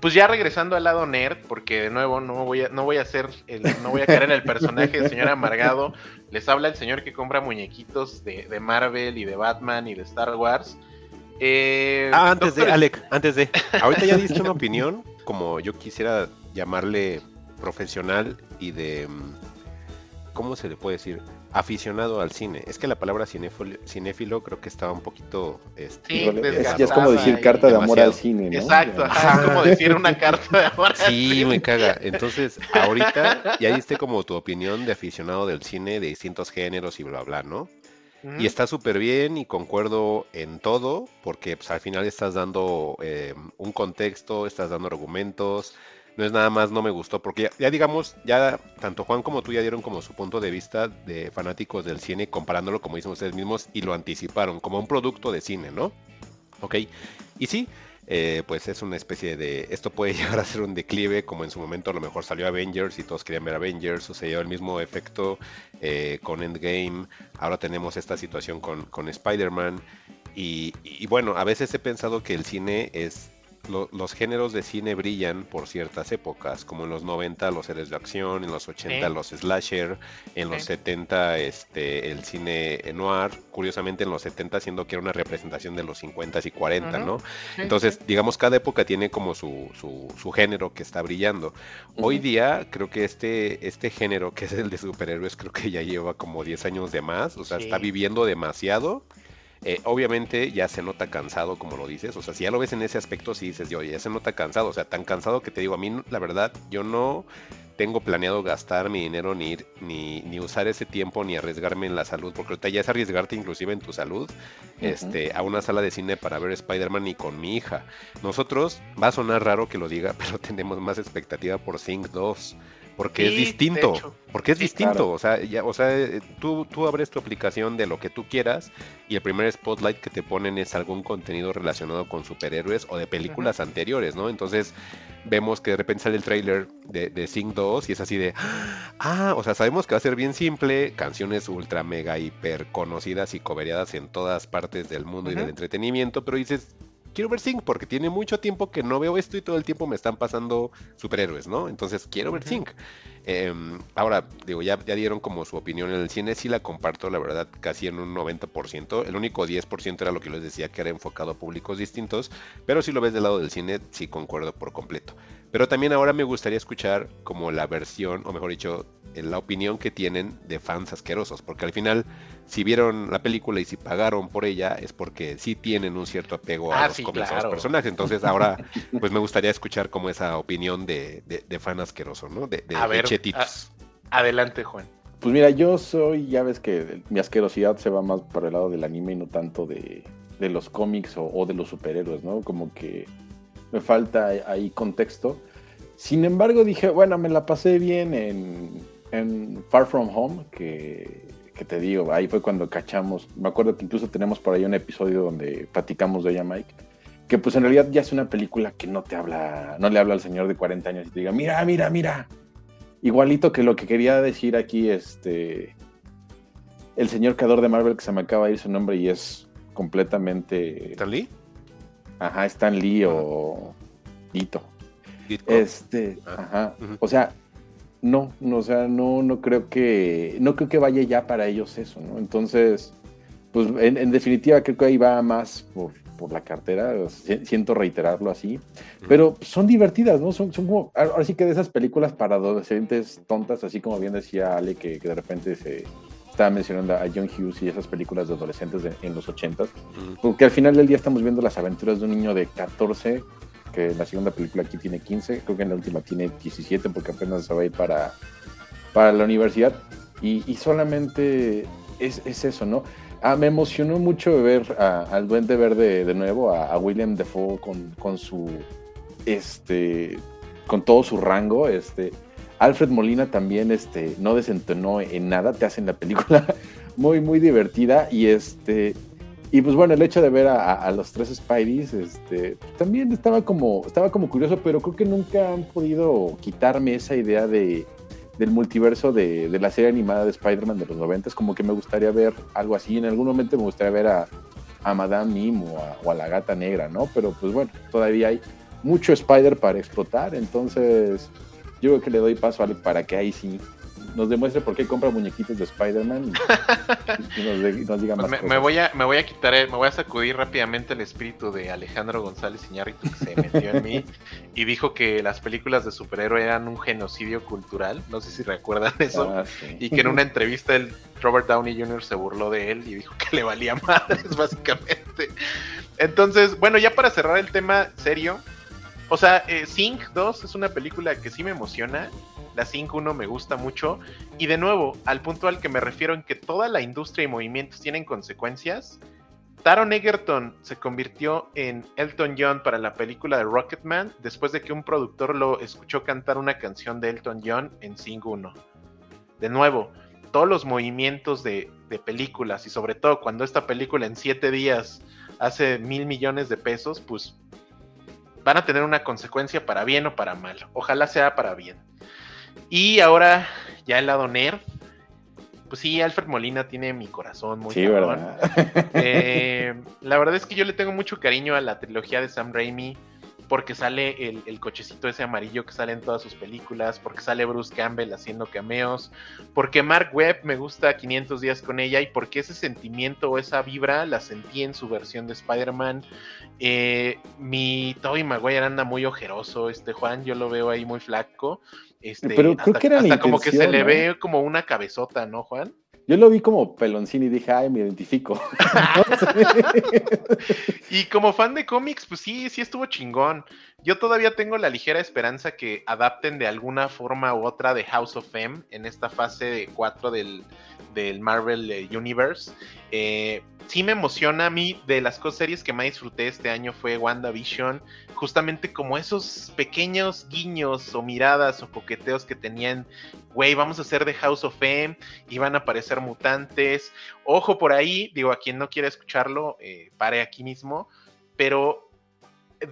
pues ya regresando al lado nerd, porque de nuevo no voy a, no voy a hacer el, no voy a caer en el personaje del señor amargado. Les habla el señor que compra muñequitos de, de Marvel y de Batman y de Star Wars. Eh, Ah, antes de, Alec, antes de. Ahorita ya diste una opinión, como yo quisiera llamarle profesional y de. mm, ¿Cómo se le puede decir? Aficionado al cine. Es que la palabra cinéfilo, creo que estaba un poquito. Este, Sí, es, ya es como decir carta de amor demasiado. al cine, ¿no? Exacto, ajá, es como decir una carta de amor. al Sí, cine. me caga. Entonces, ahorita ya diste como tu opinión de aficionado del cine, de distintos géneros y bla, bla, ¿no? Y está súper bien y concuerdo en todo, porque pues, al final estás dando eh, un contexto, estás dando argumentos. No es nada más no me gustó, porque ya, digamos, ya tanto Juan como tú ya dieron como su punto de vista de fanáticos del cine, comparándolo como dicen ustedes mismos, y lo anticiparon como un producto de cine, ¿no? Ok, y sí, eh, pues es una especie de. Esto puede llegar a ser un declive, como en su momento a lo mejor salió Avengers y todos querían ver Avengers, sucedió el mismo efecto eh, con Endgame. Ahora tenemos esta situación con, con Spider-Man. Y bueno, a veces he pensado que el cine es. Lo- los géneros de cine brillan por ciertas épocas, como en los 90 los series de acción, en los 80 Sí. los slasher, en los Sí. 70 este, el cine noir, curiosamente en los 70 siendo que era una representación de los 50s y 40, Ujú. ¿no? Sí, Entonces, digamos, cada época tiene como su, su, su género que está brillando. Hoy día, creo que este, este género, que es el de superhéroes, creo que ya lleva como 10 años de más, o sea, está viviendo demasiado. Eh, obviamente ya se nota cansado, como lo dices, o sea, si ya lo ves en ese aspecto, sí dices, yo, ya se nota cansado, o sea, tan cansado que te digo, a mí, la verdad, yo no tengo planeado gastar mi dinero ni, ir- ni, ni usar ese tiempo ni arriesgarme en la salud, porque ahorita ya es arriesgarte inclusive en tu salud, este, a una sala de cine para ver Spider-Man y con mi hija. Nosotros, va a sonar raro que lo diga, pero tenemos más expectativa por Sing 2. Porque es Sí, distinto, porque es Sí, distinto, claro. o sea, ya, o sea, eh, tú, tú abres tu aplicación de lo que tú quieras y el primer spotlight que te ponen es algún contenido relacionado con superhéroes o de películas anteriores, ¿no? Entonces vemos que de repente sale el tráiler de, de Sing 2 y es así de, ah, o sea, sabemos que va a ser bien simple, canciones ultra mega hiper conocidas y cobereadas en todas partes del mundo y del entretenimiento, pero dices, quiero ver Sing porque tiene mucho tiempo que no veo esto y todo el tiempo me están pasando superhéroes, ¿no? Entonces quiero ver Ujú. Sing. Em, ahora, digo, ya, ya dieron como su opinión en el cine, sí la comparto, la verdad, casi en un 90%. El único 10% era lo que les decía que era enfocado a públicos distintos, pero si lo ves del lado del cine, sí concuerdo por completo. Pero también ahora me gustaría escuchar como la versión, o mejor dicho, eh, la opinión que tienen de fans asquerosos, porque al final, si vieron la película y si pagaron por ella, es porque sí tienen un cierto apego a Ah, los sí, cómics, a los personajes. Entonces ahora, pues me gustaría escuchar como esa opinión de, de, de fan asqueroso, ¿no? De, de, A de ver, chetitos. Adelante, Juan. Pues mira, yo soy, ya ves que mi asquerosidad se va más para el lado del anime y no tanto de, de los cómics o, o de los superhéroes, ¿no? Como que me falta ahí contexto. Sin embargo, dije, bueno, me la pasé bien en, en Far From Home, que, que te digo, ahí fue cuando cachamos, me acuerdo que incluso tenemos por ahí un episodio donde platicamos de ella, Mike, que pues en realidad ya es una película que no te habla, no le habla al señor de 40 años y te diga, mira, mira, mira, Igualito que lo que quería decir aquí, este. El señor creador de Marvel, que se me acaba de ir su nombre y es completamente. ¿Stan Lee? Ajá, Stan Lee o. Dito. Ditko. Este. Ah, Ajá. O sea, no, no, o sea, no, no creo que. No creo que vaya ya para ellos eso, ¿no? Entonces. Pues en, en definitiva creo que ahí va más por, por la cartera, siento reiterarlo así, pero son divertidas, ¿no? Son, son como, ahora sí que de esas películas para adolescentes tontas, así como bien decía Ale, que, que de repente se estaba mencionando a John Hughes y esas películas de adolescentes de- en los 80 Ujú. porque al final del día estamos viendo las aventuras de un niño de 14, en la segunda película aquí tiene 15, creo que en la última tiene 17 porque apenas se va a ir para, para la universidad, y, y solamente es, es eso, ¿no? Ah, me emocionó mucho ver a- al Duende Verde de nuevo, a, a William Defoe con, con su, este, con todo su rango, este, Alfred Molina también, este, no desentonó en nada, te hacen la película muy, muy divertida y este, y pues bueno, el hecho de ver a, los tres Spideys, este, también estaba como, estaba como curioso, pero creo que nunca han podido quitarme esa idea de, del multiverso de, de la serie animada de Spider-Man de los 90. Como que me gustaría ver algo así. En algún momento me gustaría ver a, a Madame Mim o a, o a la gata negra, ¿no? Pero pues bueno, todavía hay. mucho Spider para explotar, entonces yo creo que le doy paso a Alec para que ahí sí nos demuestre por qué compra muñequitos de Spider-Man y, nos, diga pues más me, voy a, me voy a quitar, me voy a sacudir rápidamente el espíritu de Alejandro González Iñárritu que se metió en mí y dijo que las películas de superhéroe eran un genocidio cultural. No sé si recuerdan eso. Ah, y que en una entrevista el Robert Downey Jr. se burló de él y dijo que le valía madres, básicamente. Entonces, bueno, ya para cerrar el tema serio, o sea, eh, 2 es una película que sí me emociona. La Sync 1 me gusta mucho. Y de nuevo, al punto al que me refiero en que toda la industria y movimientos tienen consecuencias. Taron Egerton se convirtió en Elton John para la película de Rocketman después de que un productor lo escuchó cantar una canción de Elton John en Sing 1. De nuevo, todos los movimientos de, de películas y sobre todo cuando esta película en 7 días hace mil millones de pesos, pues van a tener una consecuencia para bien o para mal. Ojalá sea para bien. Y ahora, ya el lado nerd. Pues sí, Alfred Molina tiene mi corazón muy Sí, ¿verdad? Eh, la verdad es que yo le tengo mucho cariño a la trilogía de Sam Raimi porque sale el, el, cochecito ese amarillo que sale en todas sus películas, porque sale Bruce Campbell haciendo cameos, porque Mark Webb me gusta 500 días con ella y porque ese sentimiento o esa vibra la sentí en su versión de Spider-Man. Eh, mi Tobey Maguire anda muy ojeroso, este Juan, yo lo veo ahí muy flaco. Este, Pero creo hasta, que era la hasta como que se le ve como una cabezota, ¿no, Juan? Yo lo vi como peloncín y dije, ay, me identifico. Y como fan de cómics, pues sí, sí estuvo chingón. Yo todavía tengo la ligera esperanza que adapten de alguna forma u otra de House of M en esta fase 4 del, del Marvel eh, Universe. Eh, sí me emociona a mí, de las cosas series que más disfruté este año fue WandaVision, justamente como esos pequeños guiños o miradas o coqueteos que tenían, güey, vamos a hacer de House of M, y van a aparecer mutantes. Ojo por ahí, digo, a quien no quiera escucharlo, eh, pare aquí mismo, pero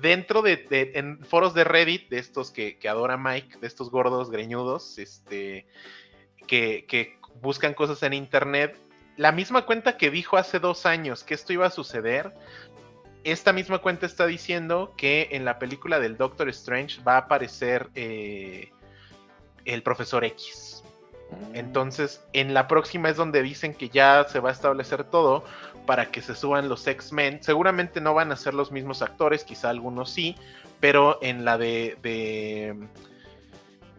dentro de, en foros de Reddit, de estos que, adora Mike, de estos gordos greñudos, este, que buscan cosas en internet, la misma cuenta que dijo hace dos años que esto iba a suceder, esta misma cuenta está diciendo que en la película del Doctor Strange va a aparecer eh, el profesor X. Entonces, en la próxima es donde dicen que ya se va a establecer todo para que se suban los X-Men. Seguramente no van a ser los mismos actores, quizá algunos sí, pero en la de, de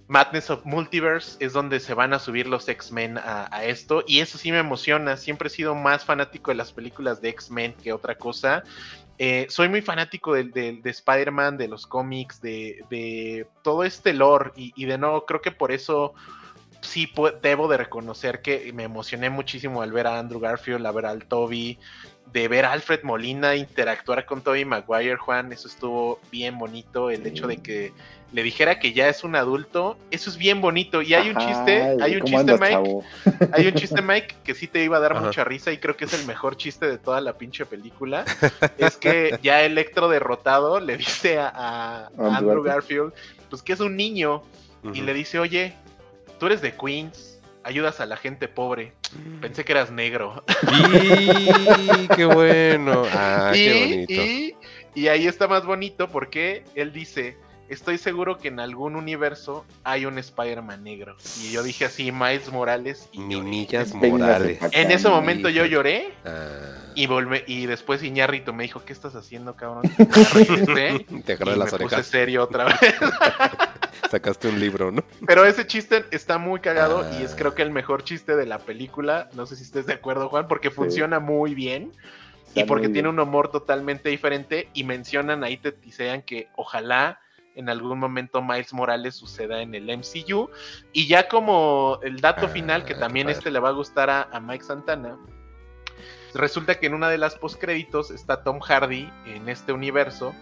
Madness of Multiverse es donde se van a subir los X-Men a, a esto. Y eso sí me emociona. Siempre he sido más fanático de las películas de X-Men que otra cosa. Eh, soy muy fanático de, de- de Spider-Man, de los cómics, de, de todo este lore. Y, y de nuevo, creo que por eso sí debo de reconocer que me emocioné muchísimo al ver a Andrew Garfield, a ver al Toby, de ver a Alfred Molina interactuar con Toby Maguire, Juan, eso estuvo bien bonito, el Sí. hecho de que le dijera que ya es un adulto, eso es bien bonito, y hay un Ajá, chiste, hay un ¿cómo chiste, andas, Mike, chavo? hay un chiste, Mike, que sí te iba a dar Ajá. mucha risa y creo que es el mejor chiste de toda la pinche película. es que ya Electro derrotado le dice a, a Andrew Garfield, pues que es un niño, y le dice, oye, tú eres de Queens, ayudas a la gente pobre. Pensé que eras negro. ¡Y! ¡Qué bueno! ¡Ah, qué bonito! y- y ahí está más bonito porque él dice, estoy seguro que en algún universo hay un Spider-Man negro. Y yo dije así, Miles Morales. Y. Minillas morales. En ese momento yo lloré Ah, y volvé, y después Iñárritu me dijo, ¿qué estás haciendo, cabrón? Me regresé te agarré me las puse orejas. serio otra vez. Sacaste un libro, ¿no? Pero ese chiste está muy cagado y es Ah. creo que el mejor chiste de la película. No sé si estés de acuerdo, Juan, porque funciona muy bien y porque tiene un humor totalmente diferente y mencionan ahí, te tisean que ojalá en algún momento Miles Morales suceda en el MCU. Y ya como el dato Ah, final, que también este le va a gustar a, a Mike Santana, resulta que en una de las postcréditos está Tom Hardy en este universo,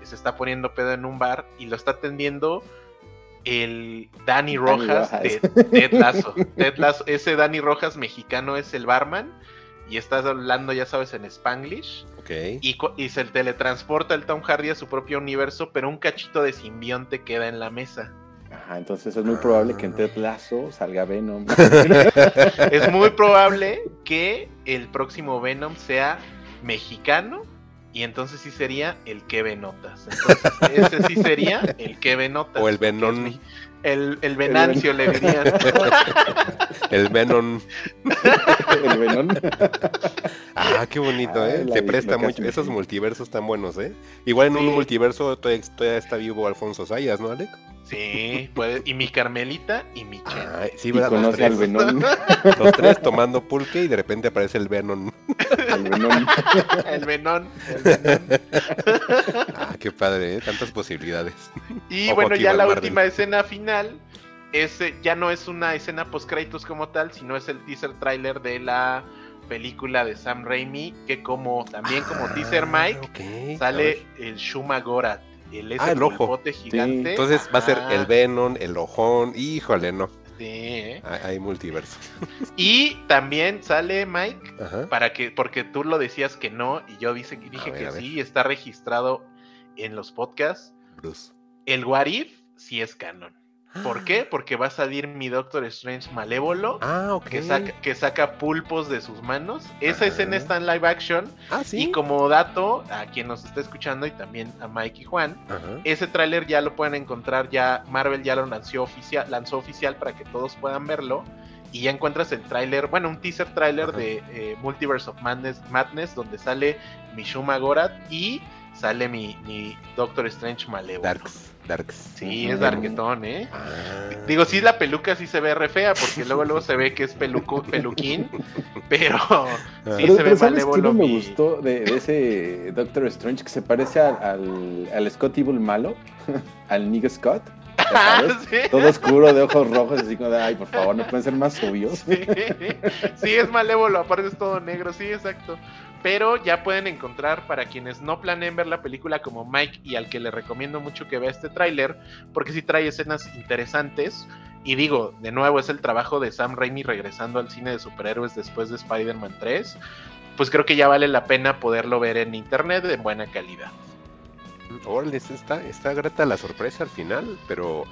que se está poniendo pedo en un bar y lo está atendiendo el Danny Rojas, Rojas. de Ted Lasso. Ted Lasso. Ese Danny Rojas mexicano es el barman y estás hablando, ya sabes, en Spanglish Y, y se teletransporta el Tom Hardy a su propio universo, pero un cachito de simbionte queda en la mesa. Ajá, entonces es muy probable que en Ted Lasso salga Venom. Es muy probable que el próximo Venom sea mexicano y entonces sí sería el que notas. Entonces, ese sí sería el que notas. O el Venom. El, el Venancio le dirían. El Venom. El Venom. Ah, qué bonito, Ah, ¿eh? Se vi- presta mucho. Esos multiversos están buenos, ¿eh? Igual en Sí. un multiverso todavía, todavía está vivo Alfonso Sayas, ¿no, Alec? Sí, puede. Y mi Carmelita y mi Chen. Ah, sí, Y ¿verdad? Los conoce al tres, Venom. los tres tomando pulque y de repente aparece el Venom. El Venom. El Venón. Ah, qué padre, ¿eh? Tantas posibilidades. Y Ojo bueno, ya la Marvel. última escena final es, eh, ya no es una escena post créditos como tal, sino es el teaser trailer de la película de Sam Raimi, que como también como teaser Mike Ah, ok, a sale el Shuma Gorat, el ese Ah, el ojo. gigante. Entonces va a ser el Venom, el ojón. Híjole, no. sí, ¿eh? Hay, hay multiverso. Y también sale Mike Ajá. para que porque tú lo decías que no y yo dije ver, que sí, está registrado en los podcasts. Bruce. El What If sí es canon. ¿Por qué? Porque va a salir mi Doctor Strange malévolo. Ah, ok. Que saca, que saca pulpos de sus manos. Esa escena está en live action. Ah, sí. Y como dato, a quien nos está escuchando y también a Mike y Juan, Ajá. ese tráiler ya lo pueden encontrar, ya Marvel ya lo lanzó oficial, lanzó oficial para que todos puedan verlo. Y ya encuentras el tráiler, bueno, un teaser tráiler de eh, Multiverse of Madness, Madness, donde sale mi Shuma Gorat y sale mi, mi Doctor Strange malévolo. Darks. Darks. Sí, es darquetón, ¿eh? Ah. Digo, sí, la peluca sí se ve re fea, porque luego luego se ve que es peluco, peluquín, pero sí Pero, se pero ve ¿sabes qué malévolo. no me mi- gustó de, de ese Doctor Strange que se parece al, al, al Scott Evil malo? al Nigga Scott. Ah, sí. Todo oscuro, de ojos rojos, así como de, ay, por favor, no pueden ser más obvios. Sí, sí, es malévolo, aparte es todo negro, sí, exacto. Pero ya pueden encontrar para quienes no planeen ver la película como Mike y al que le recomiendo mucho que vea este tráiler, porque sí trae escenas interesantes. Y digo, de nuevo, es el trabajo de Sam Raimi regresando al cine de superhéroes después de Spider-Man 3. Pues creo que ya vale la pena poderlo ver en internet en buena calidad. Órale, está, está grata la sorpresa al final, pero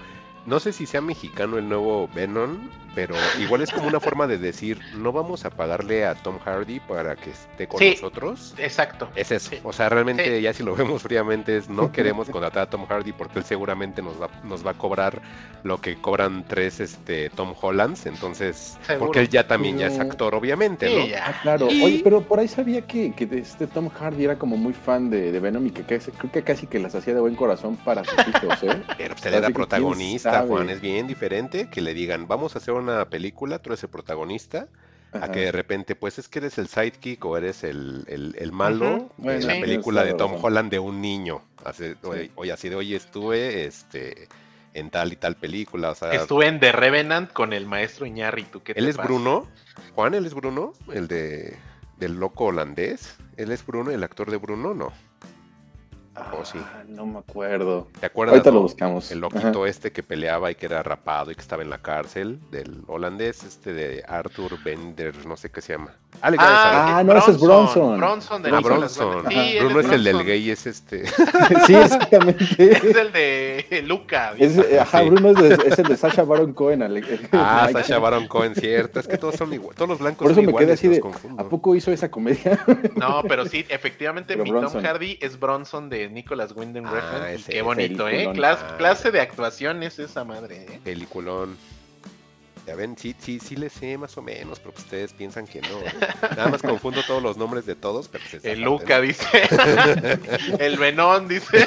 no sé si sea mexicano el nuevo Venom, pero igual es como una forma de decir, no vamos a pagarle a Tom Hardy para que esté con Sí. nosotros. Exacto. Es eso, Sí. o sea, realmente Sí. ya si lo vemos fríamente es no queremos contratar a Tom Hardy porque él seguramente nos va, nos va a cobrar lo que cobran tres este Tom Hollands, entonces, Seguro. porque él ya también ya es actor, obviamente, Sí, ¿no? ya. Ah, claro. Y- Oye, pero por ahí sabía que, que este Tom Hardy era como muy fan de, de Venom y que casi- creo que casi que las hacía de buen corazón para sus hijos, ¿eh? Pero él era protagonista, sabe. Juan, es bien diferente que le digan, vamos a hacer una película, tú eres el protagonista, a que de repente, pues es que eres el sidekick o eres el, el- el malo Ujú. de Bueno, la sí. película de Tom. Holland de un niño. Así, oye, oye, así de, oye, estuve este, en tal y tal película, o sea, Estuve en The Revenant con el maestro Iñárritu. ¿qué te él es pasa? Bruno, Juan, él es Bruno, el de del loco holandés, él es Bruno, el actor de Bruno, no, Sí. Ah, no me acuerdo. ¿te acuerdas? Ahorita no? lo buscamos. El loquito este que peleaba y que era rapado y que estaba en la cárcel, del holandés, este de Arthur Bender, no sé qué se llama. Ah. Ah, no, ese es Bronson. Bronson de Ah, Bronson. Sí, Bruno es el del gay, es este. sí, exactamente. Es el de Luca. Es, eh, ajá, Sí. Bruno es, de- es el de Sacha Baron Cohen. Ale- Ah. Sacha Baron Cohen, cierto. Es que todos son iguales. Todos los blancos Por eso son me quedé iguales, así los de, confundo. ¿a poco hizo esa comedia? No, pero sí, efectivamente, Pero mi Tom. Hardy es Bronson de Nicolas Winding Ah, ese qué bonito, ¿eh? Clas- Ah. clase de actuación es esa madre, ¿eh? Peliculón. Ya ven, sí, sí, sí le sé más o menos, pero ustedes piensan que no. ¿eh? Nada más confundo todos los nombres de todos, pero pues El Luca ¿no? dice. el Venón dice.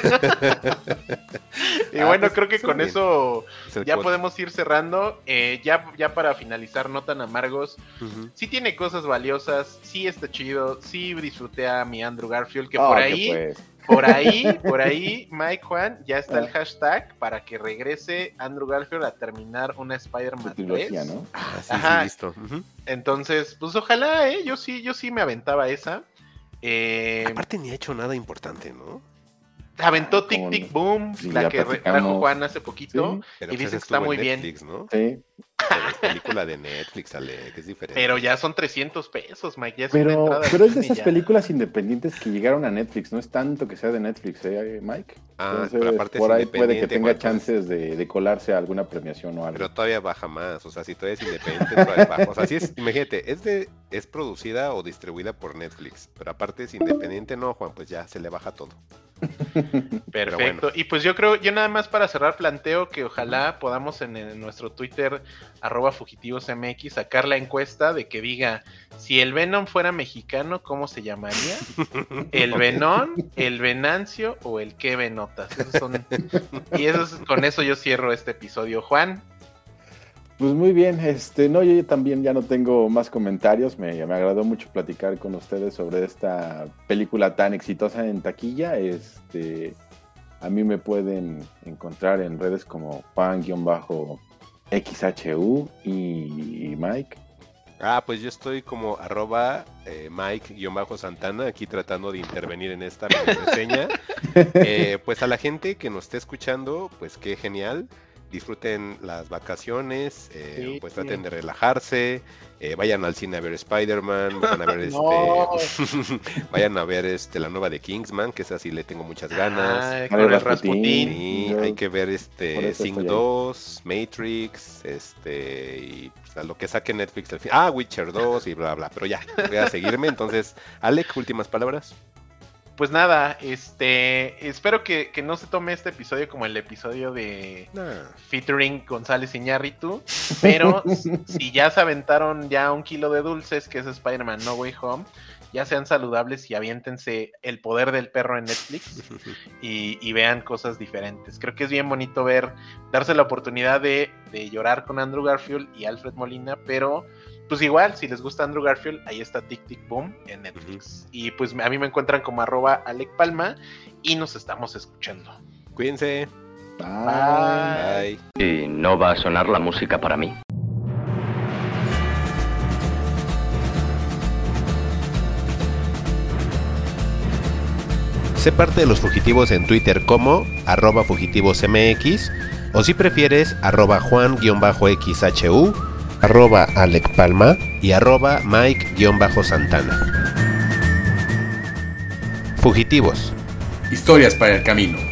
y Ah, bueno, pues, creo que con bien. eso Es ya podemos ir cerrando. Eh, ya, ya para finalizar, no tan amargos. Ujú. Sí tiene cosas valiosas, sí está chido, sí disfruté a mi Andrew Garfield, que Ah, por que ahí, pues. Por ahí, por ahí, Mike Juan, ya está el Ah. hashtag para que regrese Andrew Garfield a terminar una Spider-Man 3. trilogía, ¿no? Ah, sí, Ajá. sí, listo. Entonces, pues ojalá, ¿eh? Yo sí, yo sí me aventaba esa. Eh, Aparte ni ha hecho nada importante, ¿no? Aventó Ah, Tic Tic. Boom, Sí, la que trajo Juan hace poquito. Pero y pues que está muy en bien. Netflix, ¿no? Sí, Pero es película de Netflix, Ale, que es diferente. Pero ya son 300 pesos, Mike. Ya es pero, pero es de esas ya. películas independientes que llegaron a Netflix, no es tanto que sea de Netflix, ¿eh, Mike? Ah, Entonces, pero aparte es por ahí puede que tenga chances de, de colarse a alguna premiación o algo. Pero todavía baja más, o sea, si todavía es independiente, todavía baja. O sea, si es, imagínate, es de, es producida o distribuida por Netflix, pero aparte es independiente, no, Juan, pues ya se le baja todo. Perfecto. bueno. Y pues yo creo, yo nada más para cerrar planteo que ojalá podamos en, en nuestro Twitter, arroba fugitivosmx, sacar la encuesta de que diga si el Venom fuera mexicano, ¿cómo se llamaría? ¿El Venón, el Venancio o el que Venotas? Esos son... Y eso es- con eso yo cierro este episodio. Juan, Pues muy bien, este, no, yo también ya no tengo más comentarios, me, me agradó mucho platicar con ustedes sobre esta película tan exitosa en taquilla, este, a mí me pueden encontrar en redes como Juan-XHU y Mike. Ah, pues yo estoy como arroba eh, Mike-Santana, aquí tratando de intervenir en esta reseña. Eh, pues a la gente que nos esté escuchando, pues qué genial. Disfruten las vacaciones, eh, Sí. pues traten de relajarse, eh, vayan al cine a ver Spider-Man, vayan a ver este, vayan a ver este la nueva de Kingsman, que esa sí le tengo muchas ganas. ah. Sí, yo- hay que ver este Sing estoy ahí. 2, Matrix, este y pues, a lo que saque Netflix al fin. Ah, Witcher 2 y bla bla, pero ya, voy a seguirme. Entonces, Alec, últimas palabras. Pues nada, este, espero que, que no se tome este episodio como el episodio de featuring González Iñárritu, pero si ya se aventaron ya un kilo de dulces, que es Spider-Man No Way Home, ya sean saludables y aviéntense el poder del perro en Netflix y, y vean cosas diferentes. Creo que es bien bonito ver, darse la oportunidad de, de llorar con Andrew Garfield y Alfred Molina, pero pues igual, si les gusta Andrew Garfield, ahí está Tic Tic Boom en Netflix. Y pues a mí me encuentran como arroba Alec Palma y nos estamos escuchando. Cuídense. Bye. Bye. Y no va a sonar la música para mí. Sé parte de los fugitivos en Twitter como arroba fugitivosmx o si prefieres arroba juan-xhu, arroba Alec Palma y arroba Mike-santana. Fugitivos. Historias para el camino.